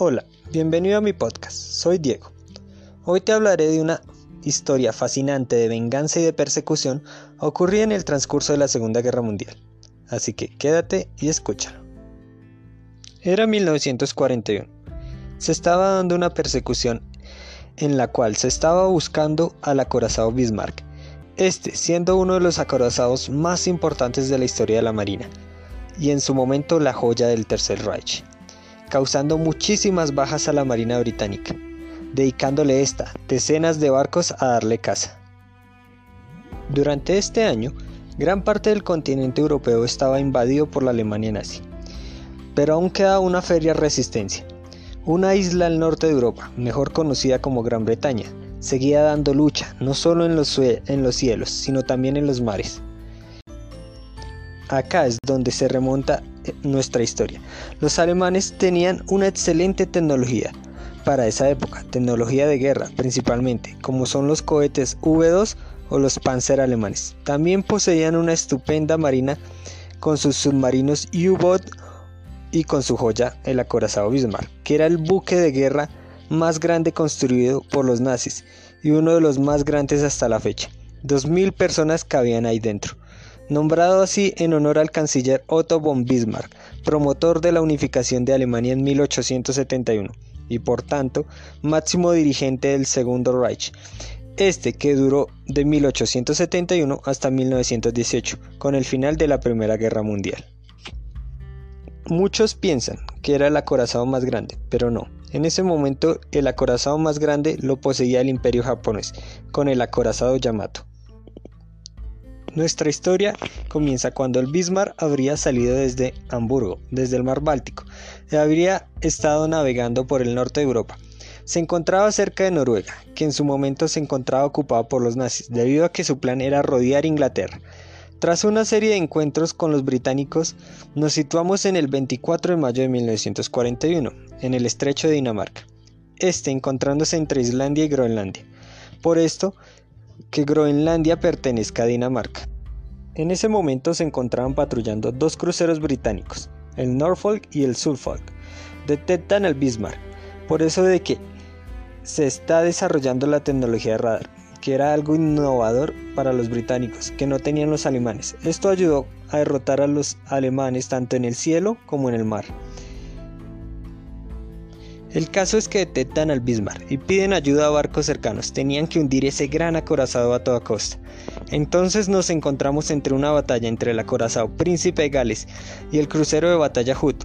Hola, bienvenido a mi podcast, soy Diego. Hoy te hablaré de una historia fascinante de venganza y de persecución ocurrida en el transcurso de la Segunda Guerra Mundial. Así que quédate y escúchalo. Era 1941. Se estaba dando una persecución en la cual se estaba buscando al acorazado Bismarck, este siendo uno de los acorazados más importantes de la historia de la Marina, y en su momento la joya del Tercer Reich causando muchísimas bajas a la Marina británica, dedicándole esta decenas de barcos a darle caza. Durante este año, gran parte del continente europeo estaba invadido por la Alemania nazi, pero aún quedaba una feria resistencia. Una isla al norte de Europa, mejor conocida como Gran Bretaña, seguía dando lucha no solo en los, en los cielos, sino también en los mares. Acá es donde se remonta nuestra historia. Los alemanes tenían una excelente tecnología para esa época, tecnología de guerra principalmente, como son los cohetes V2 o los Panzer alemanes. También poseían una estupenda marina con sus submarinos U-Boot y con su joya el acorazado Bismarck, que era el buque de guerra más grande construido por los nazis y uno de los más grandes hasta la fecha. 2.000 personas cabían ahí dentro nombrado así en honor al canciller Otto von Bismarck, promotor de la unificación de Alemania en 1871 y por tanto máximo dirigente del Segundo Reich, este que duró de 1871 hasta 1918, con el final de la Primera Guerra Mundial. Muchos piensan que era el acorazado más grande, pero no. En ese momento el acorazado más grande lo poseía el imperio japonés, con el acorazado Yamato. Nuestra historia comienza cuando el Bismarck habría salido desde Hamburgo, desde el mar Báltico, y habría estado navegando por el norte de Europa. Se encontraba cerca de Noruega, que en su momento se encontraba ocupada por los nazis, debido a que su plan era rodear Inglaterra. Tras una serie de encuentros con los británicos, nos situamos en el 24 de mayo de 1941, en el estrecho de Dinamarca, este encontrándose entre Islandia y Groenlandia. Por esto, que Groenlandia pertenezca a Dinamarca. En ese momento se encontraban patrullando dos cruceros británicos, el Norfolk y el Suffolk. Detectan el Bismarck, por eso de que se está desarrollando la tecnología de radar, que era algo innovador para los británicos, que no tenían los alemanes. Esto ayudó a derrotar a los alemanes tanto en el cielo como en el mar. El caso es que detectan al Bismarck y piden ayuda a barcos cercanos. Tenían que hundir ese gran acorazado a toda costa. Entonces nos encontramos entre una batalla entre el acorazado Príncipe de Gales y el crucero de batalla Hood.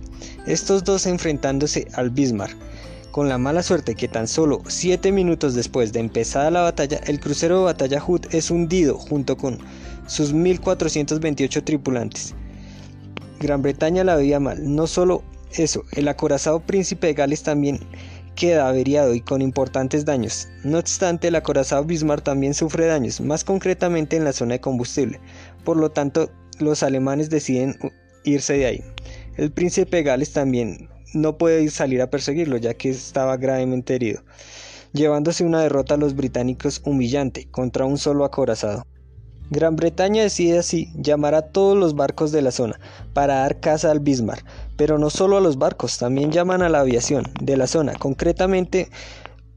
Estos dos enfrentándose al Bismarck. Con la mala suerte que tan solo 7 minutos después de empezada la batalla, el crucero de batalla Hood es hundido junto con sus 1428 tripulantes. Gran Bretaña la veía mal, no solo eso, el acorazado príncipe de Gales también queda averiado y con importantes daños. No obstante, el acorazado Bismarck también sufre daños, más concretamente en la zona de combustible. Por lo tanto, los alemanes deciden irse de ahí. El príncipe de Gales también no puede salir a perseguirlo, ya que estaba gravemente herido, llevándose una derrota a los británicos humillante contra un solo acorazado. Gran Bretaña decide así llamar a todos los barcos de la zona para dar caza al Bismarck, pero no solo a los barcos, también llaman a la aviación de la zona, concretamente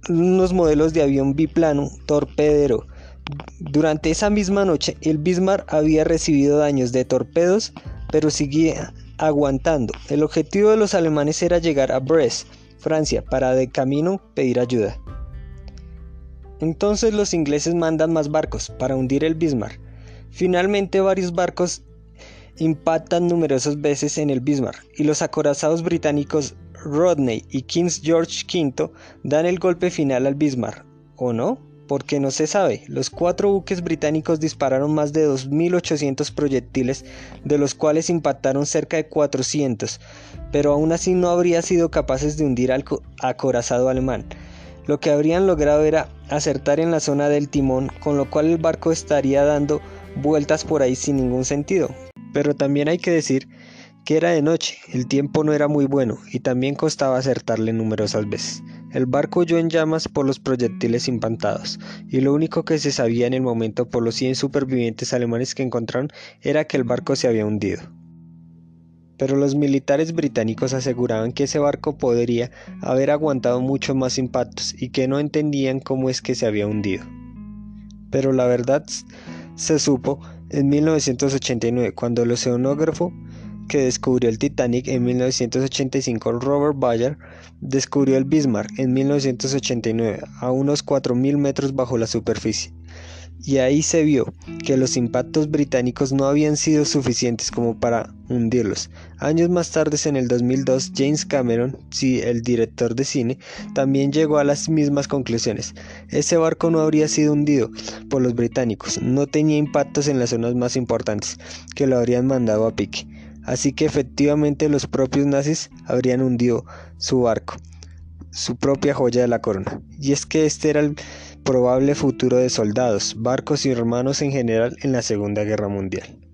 unos modelos de avión biplano torpedero. Durante esa misma noche, el Bismarck había recibido daños de torpedos, pero seguía aguantando. El objetivo de los alemanes era llegar a Brest, Francia, para de camino pedir ayuda. Entonces los ingleses mandan más barcos para hundir el Bismarck. Finalmente varios barcos impactan numerosas veces en el Bismarck y los acorazados británicos Rodney y King's George V dan el golpe final al Bismarck, ¿o no? Porque no se sabe. Los cuatro buques británicos dispararon más de 2.800 proyectiles, de los cuales impactaron cerca de 400, pero aún así no habría sido capaces de hundir al acorazado alemán. Lo que habrían logrado era acertar en la zona del timón, con lo cual el barco estaría dando vueltas por ahí sin ningún sentido. Pero también hay que decir que era de noche, el tiempo no era muy bueno y también costaba acertarle numerosas veces. El barco huyó en llamas por los proyectiles impactados, y lo único que se sabía en el momento por los 100 supervivientes alemanes que encontraron era que el barco se había hundido. pero los militares británicos aseguraban que ese barco podría haber aguantado muchos más impactos y que no entendían cómo es que se había hundido. Pero la verdad se supo en 1989 cuando el oceanógrafo que descubrió el Titanic en 1985, Robert Bayer, descubrió el Bismarck en 1989 a unos 4.000 metros bajo la superficie. Y ahí se vio que los impactos británicos no habían sido suficientes como para hundirlos. Años más tarde, en el 2002, James Cameron, sí, el director de cine, también llegó a las mismas conclusiones. Ese barco no habría sido hundido por los británicos, no tenía impactos en las zonas más importantes, que lo habrían mandado a pique. Así que efectivamente los propios nazis habrían hundido su barco, su propia joya de la corona. Y es que este era el probable futuro de soldados, barcos y hermanos en general en la Segunda Guerra Mundial.